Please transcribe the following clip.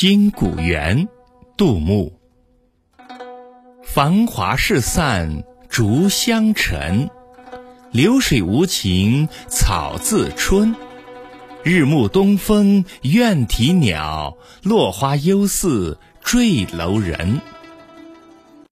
金谷园，杜牧。繁华事散逐香尘，流水无情草自春。日暮东风怨啼鸟，落花犹似坠楼人。